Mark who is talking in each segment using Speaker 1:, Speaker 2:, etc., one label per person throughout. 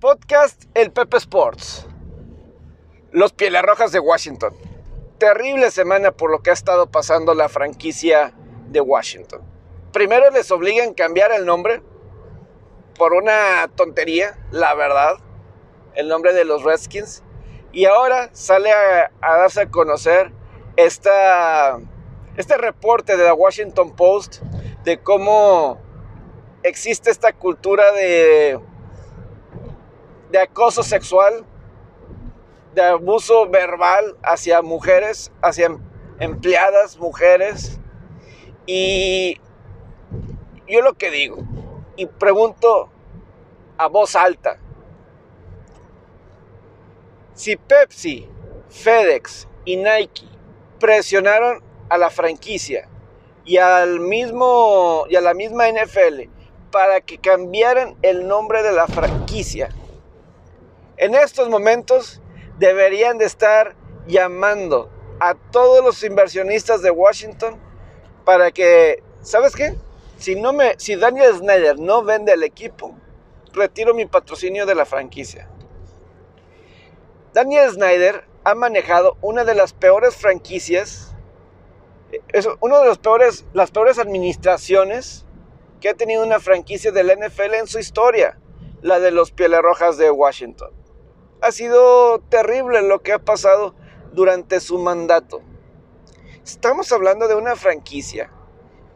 Speaker 1: Podcast El Pepe Sports. Los Pieles Rojas de Washington. Terrible semana por lo que ha estado pasando la franquicia de Washington. Primero les obligan a cambiar el nombre por una tontería, la verdad. El nombre de los Redskins. Y ahora sale a, darse a conocer esta, este reporte de la Washington Post de cómo existe esta cultura de de acoso sexual, de abuso verbal hacia mujeres, hacia empleadas mujeres. Y yo lo que digo, y pregunto a voz alta, si Pepsi, FedEx y Nike presionaron a la franquicia y al mismo y a la misma NFL para que cambiaran el nombre de la franquicia en estos momentos deberían de estar llamando a todos los inversionistas de Washington para que, ¿sabes qué? Si, no me, si Daniel Snyder no vende el equipo, retiro mi patrocinio de la franquicia. Daniel Snyder ha manejado una de las peores franquicias, una de los peores, las peores administraciones que ha tenido una franquicia del NFL en su historia, la de los Pieles Rojas de Washington ha sido terrible lo que ha pasado durante su mandato. Estamos hablando de una franquicia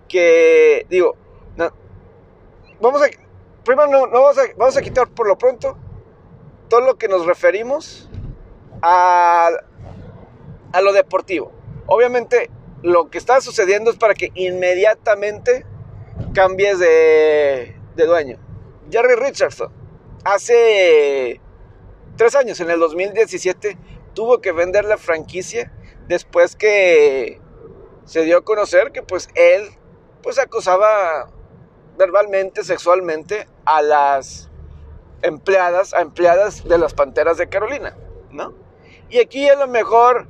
Speaker 1: que, digo, vamos a, primero no, vamos, a, vamos, a, quitar por lo pronto todo lo que nos referimos a, a lo deportivo. Obviamente lo que está sucediendo es para que inmediatamente cambies de, de dueño. Jerry Richardson hace tres años, en el 2017, tuvo que vender la franquicia después que se dio a conocer que pues él pues acosaba verbalmente, sexualmente a las empleadas, a empleadas de las Panteras de Carolina, ¿no? Y aquí a lo mejor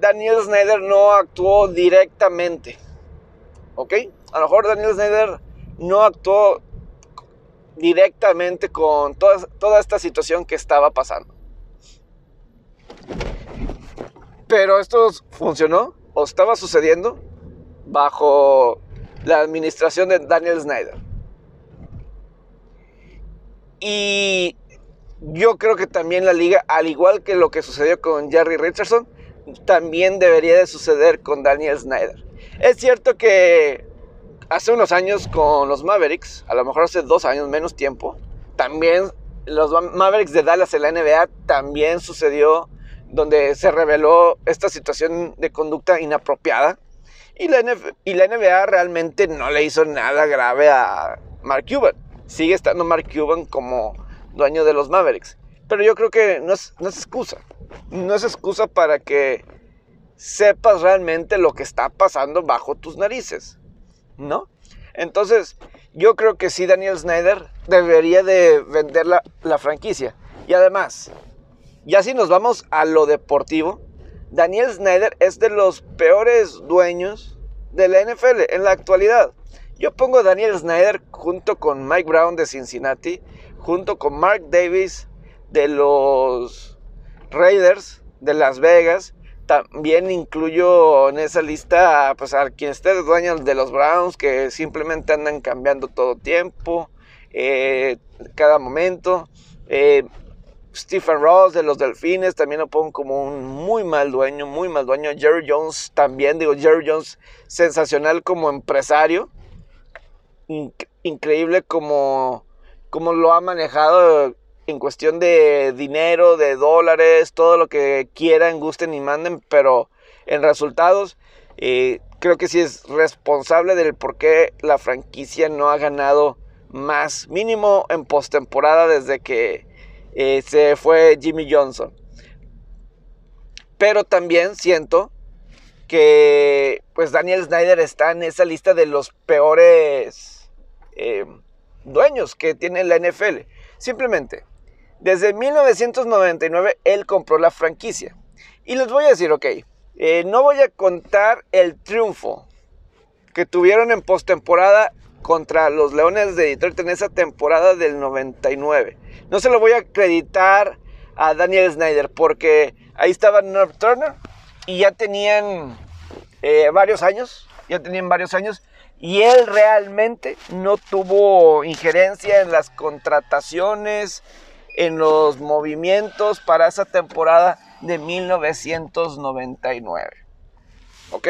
Speaker 1: Daniel Snyder no actuó directamente, ¿ok? A lo mejor Daniel Snyder no actuó directamente con toda, toda esta situación que estaba pasando. Pero esto funcionó o estaba sucediendo bajo la administración de Daniel Snyder. Y yo creo que también la liga, al igual que lo que sucedió con Jerry Richardson, también debería de suceder con Daniel Snyder. Es cierto que hace unos años con los Mavericks, a lo mejor hace dos años, menos tiempo, también los Mavericks de Dallas en la NBA también sucedió donde se reveló esta situación de conducta inapropiada y la, NBA realmente no le hizo nada grave a Mark Cuban. Sigue estando Mark Cuban como dueño de los Mavericks. Pero yo creo que no es excusa. No es excusa para que sepas realmente lo que está pasando bajo tus narices. ¿No? Entonces, yo creo que sí, Daniel Snyder debería de vender la, la franquicia. Y además, ya si nos vamos a lo deportivo, Daniel Snyder es de los peores dueños de la NFL en la actualidad. Yo pongo Daniel Snyder junto con Mike Brown de Cincinnati, junto con Mark Davis de los Raiders de Las Vegas, también incluyo en esa lista pues, a quien esté dueño de los Browns, que simplemente andan cambiando todo tiempo, eh, cada momento. Eh, Stephen Ross de los Delfines también lo pongo como un muy mal dueño, muy mal dueño. Jerry Jones también, digo, Jerry Jones sensacional como empresario. increíble como, como lo ha manejado en cuestión de dinero, de dólares, todo lo que quieran, gusten y manden, pero en resultados eh, creo que sí es responsable del por qué la franquicia no ha ganado más, mínimo en postemporada desde que eh, se fue Jimmy Johnson. Pero también siento que pues Daniel Snyder está en esa lista de los peores eh, dueños que tiene la NFL. Simplemente, desde 1999 él compró la franquicia. Y les voy a decir, ok, eh, no voy a contar el triunfo que tuvieron en postemporada contra los Leones de Detroit en esa temporada del 99. No se lo voy a acreditar a Daniel Snyder porque ahí estaba North Turner y ya tenían eh, varios años, ya tenían varios años y él realmente no tuvo injerencia en las contrataciones, en los movimientos para esa temporada de 1999. ¿Ok?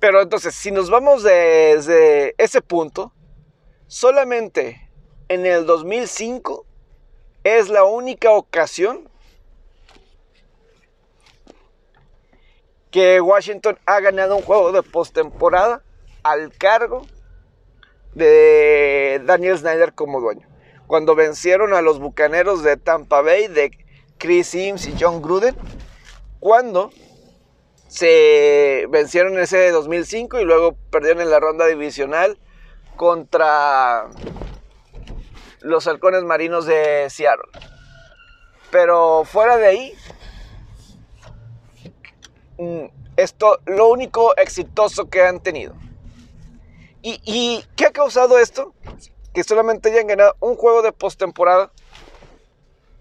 Speaker 1: Pero entonces, si nos vamos desde ese punto, solamente en el 2005 es la única ocasión que Washington ha ganado un juego de postemporada al cargo de Daniel Snyder como dueño. Cuando vencieron a los Bucaneros de Tampa Bay de Chris Sims y John Gruden, cuando se vencieron en ese 2005 y luego perdieron en la ronda divisional contra los halcones marinos de Seattle. Pero fuera de ahí, mm, esto lo único exitoso que han tenido. ¿Y, qué ha causado esto? Que solamente hayan ganado un juego de postemporada.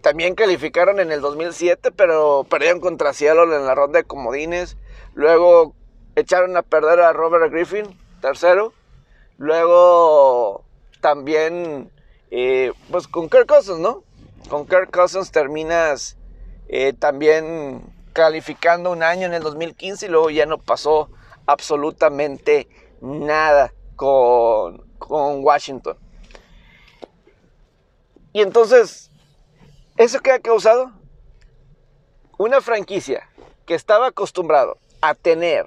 Speaker 1: También calificaron en el 2007, pero perdieron contra Seattle en la ronda de comodines. Luego echaron a perder a Robert Griffin, tercero. Luego también, eh, pues con Kirk Cousins, ¿no? Con Kirk Cousins terminas eh, también calificando un año en el 2015 y luego ya no pasó absolutamente nada con, Washington. Y entonces, ¿eso qué ha causado? Una franquicia que estaba acostumbrado a tener,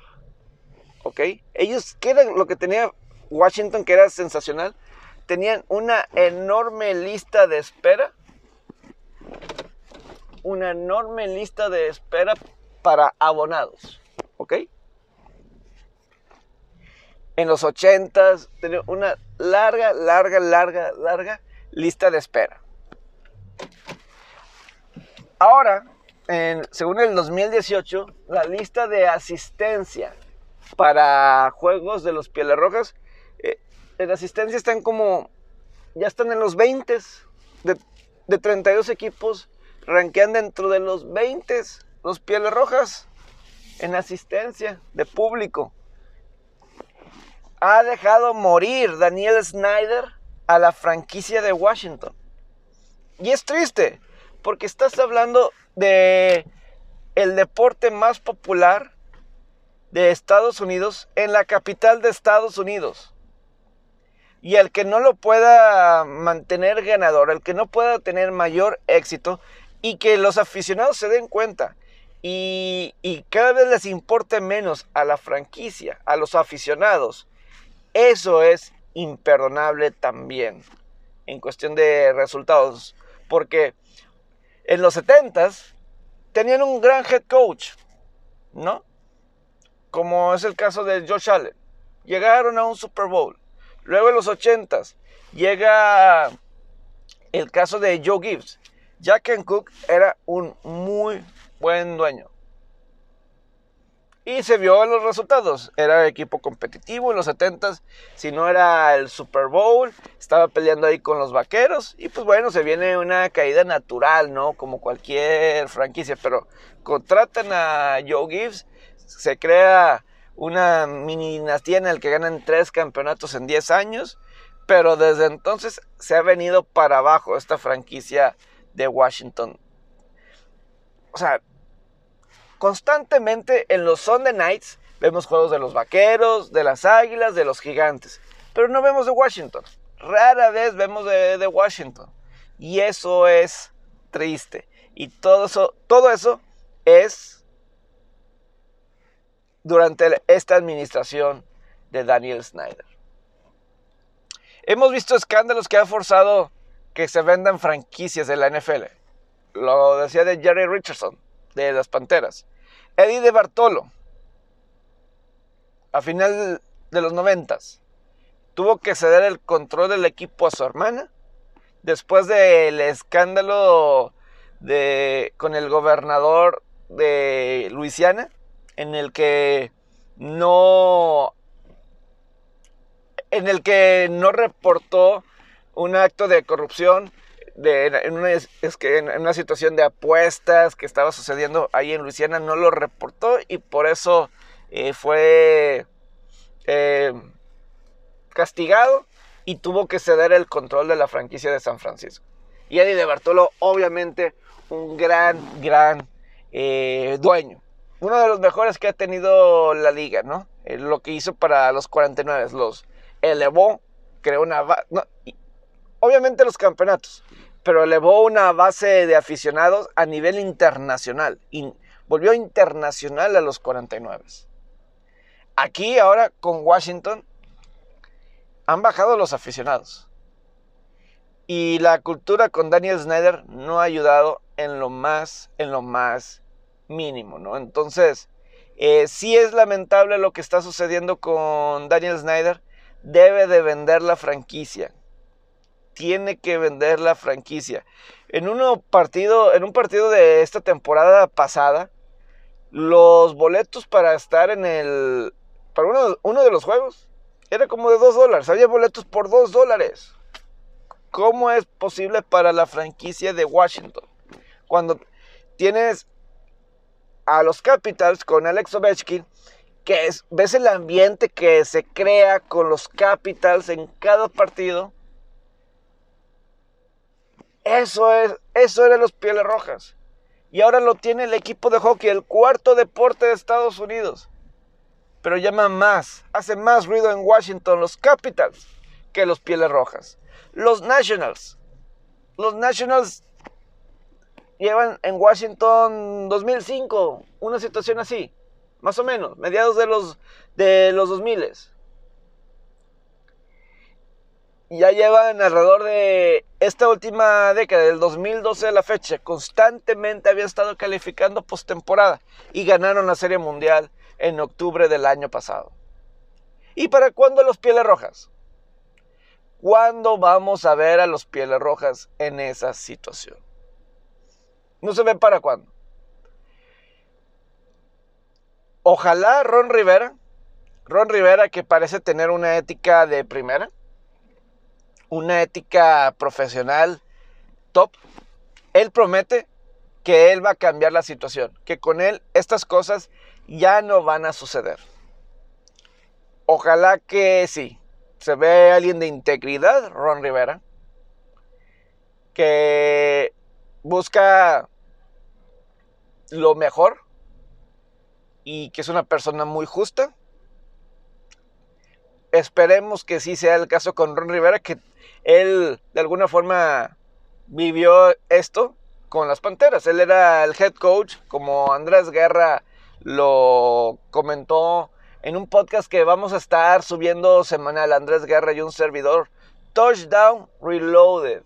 Speaker 1: ¿ok? Ellos, ¿qué era lo que tenía Washington que era sensacional? Tenían una enorme lista de espera. Una enorme lista de espera para abonados, ¿ok? en los 80s, tenía una larga, larga, larga, larga lista de espera. Ahora, según el 2018, la lista de asistencia para juegos de los Pieles Rojas, eh, en asistencia están como, ya están en los 20 de, de 32 equipos, ranquean dentro de los 20 los Pieles Rojas en asistencia de público ha dejado morir Daniel Snyder a la franquicia de Washington. Y es triste, porque estás hablando de el deporte más popular de Estados Unidos en la capital de Estados Unidos. Y el que no lo pueda mantener ganador, el que no pueda tener mayor éxito y que los aficionados se den cuenta y, y cada vez les importe menos a la franquicia, a los aficionados, eso es imperdonable también en cuestión de resultados. Porque en los 70s tenían un gran head coach, ¿no? Como es el caso de Josh Allen. Llegaron a un Super Bowl. Luego en los 80s llega el caso de Joe Gibbs. Jack Cook era un muy buen dueño. Y se vio en los resultados. Era equipo competitivo en los 70s. Si no era el Super Bowl, estaba peleando ahí con los vaqueros. Y pues bueno, se viene una caída natural, ¿no? Como cualquier franquicia. Pero contratan a Joe Gibbs. Se crea una mini dinastía en el que ganan tres campeonatos en 10 años. Pero desde entonces se ha venido para abajo esta franquicia de Washington. O sea, Constantemente en los Sunday Nights vemos juegos de los Vaqueros, de las Águilas, de los Gigantes, pero no vemos de Washington. Rara vez vemos de, Washington. Y eso es triste. Y todo eso, todo eso es durante esta administración de Daniel Snyder. Hemos visto escándalos que han forzado que se vendan franquicias de la NFL. Lo decía de Jerry Richardson, de las Panteras. Eddie de Bartolo, a final de los noventas, tuvo que ceder el control del equipo a su hermana después del escándalo de, con el gobernador de Luisiana, en el que no en el que no reportó un acto de corrupción de, en, una, es que en, una situación de apuestas que estaba sucediendo ahí en Luisiana, no lo reportó y por eso eh, fue eh, castigado y tuvo que ceder el control de la franquicia de San Francisco. Y Eddie de Bartolo, obviamente, un gran, gran eh, dueño. Uno de los mejores que ha tenido la liga, ¿no? lo que hizo para los 49, los elevó, creó una... obviamente los campeonatos, pero elevó una base de aficionados a nivel internacional. Y volvió internacional a los 49. Aquí ahora con Washington han bajado los aficionados. Y la cultura con Daniel Snyder no ha ayudado en lo más, en lo más mínimo, ¿no? Entonces, eh, sí es lamentable lo que está sucediendo con Daniel Snyder. Debe de vender la franquicia tiene que vender la franquicia. En, uno partido, en un partido de esta temporada pasada, los boletos para estar en el. para uno, uno de los juegos era como de 2 dólares. Había boletos por 2 dólares. ¿Cómo es posible para la franquicia de Washington? Cuando tienes a los Capitals con Alex Ovechkin, que es, ves el ambiente que se crea con los Capitals en cada partido eso es, eso eran los Pieles Rojas. Y ahora lo tiene el equipo de hockey, el cuarto deporte de Estados Unidos. Pero llama más, hace más ruido en Washington los Capitals que los Pieles Rojas. Los Nationals. Los Nationals llevan en Washington 2005 una situación así, más o menos, mediados de los, de los 2000 ya llevan alrededor de esta última década, del 2012 a la fecha, constantemente habían estado calificando postemporada y ganaron la Serie Mundial en octubre del año pasado. ¿Y para cuándo los Pieles Rojas? ¿Cuándo vamos a ver a los Pieles Rojas en esa situación? No se ve para cuándo. Ojalá Ron Rivera, Ron Rivera que parece tener una ética de primera, una ética profesional top, él promete que él va a cambiar la situación, que con él estas cosas ya no van a suceder. Ojalá que sí, se ve alguien de integridad, Ron Rivera, que busca lo mejor y que es una persona muy justa. Esperemos que sí sea el caso con Ron Rivera, que él de alguna forma vivió esto con las Panteras. Él era el head coach, como Andrés Guerra lo comentó en un podcast que vamos a estar subiendo semanal, Andrés Guerra y un servidor. Touchdown Reloaded.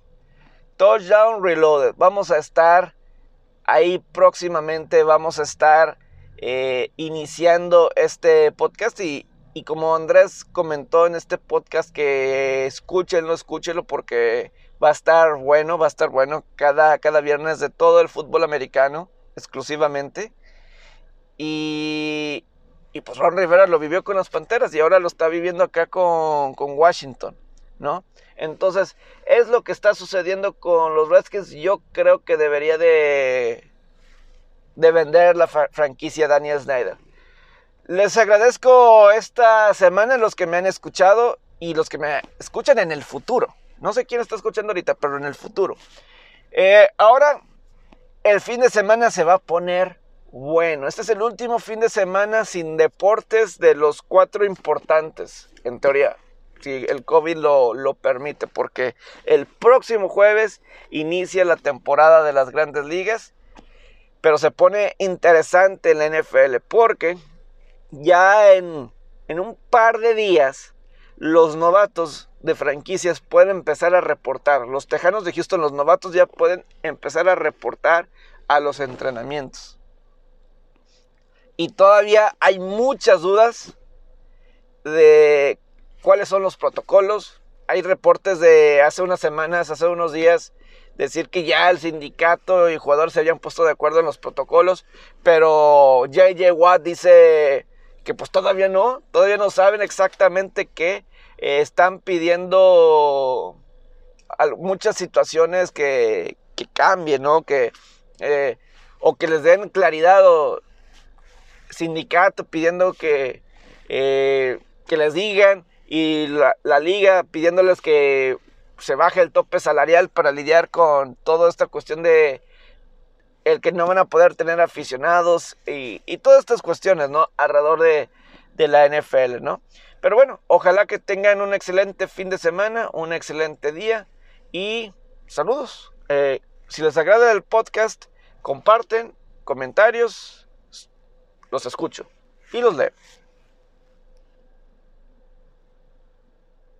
Speaker 1: Touchdown Reloaded. Vamos a estar ahí próximamente, vamos a estar eh, iniciando este podcast y, y como Andrés comentó en este podcast que escúchenlo, escúchenlo porque va a estar bueno, va a estar bueno cada, cada viernes de todo el fútbol americano exclusivamente. Y, y pues Ron Rivera lo vivió con las Panteras y ahora lo está viviendo acá con, con Washington, ¿no? Entonces, es lo que está sucediendo con los Redskins. Yo creo que debería de, de vender la franquicia Daniel Snyder. Les agradezco esta semana los que me han escuchado y los que me escuchan en el futuro. No sé quién está escuchando ahorita, pero en el futuro. Eh, ahora, el fin de semana se va a poner bueno. Este es el último fin de semana sin deportes de los cuatro importantes, en teoría. Si el COVID lo, lo permite, porque el próximo jueves inicia la temporada de las grandes ligas. Pero se pone interesante en la NFL porque ya en, un par de días los novatos de franquicias pueden empezar a reportar. Los Tejanos de Houston, los novatos ya pueden empezar a reportar a los entrenamientos. Y todavía hay muchas dudas de cuáles son los protocolos. Hay reportes de hace unas semanas, hace unos días, decir que ya el sindicato y jugadores se habían puesto de acuerdo en los protocolos, pero JJ Watt dice que pues todavía no, todavía no saben exactamente qué eh, están pidiendo muchas situaciones que, que cambien, ¿no? Que, eh, o que les den claridad o sindicato pidiendo que, eh, que les digan y la, la, liga pidiéndoles que se baje el tope salarial para lidiar con toda esta cuestión de el que no van a poder tener aficionados y, todas estas cuestiones, ¿no? Alrededor de, de la NFL, ¿no? Pero bueno, ojalá que tengan un excelente fin de semana, un excelente día y saludos. Eh, si les agrada el podcast, comparten, comentarios, los escucho y los leo.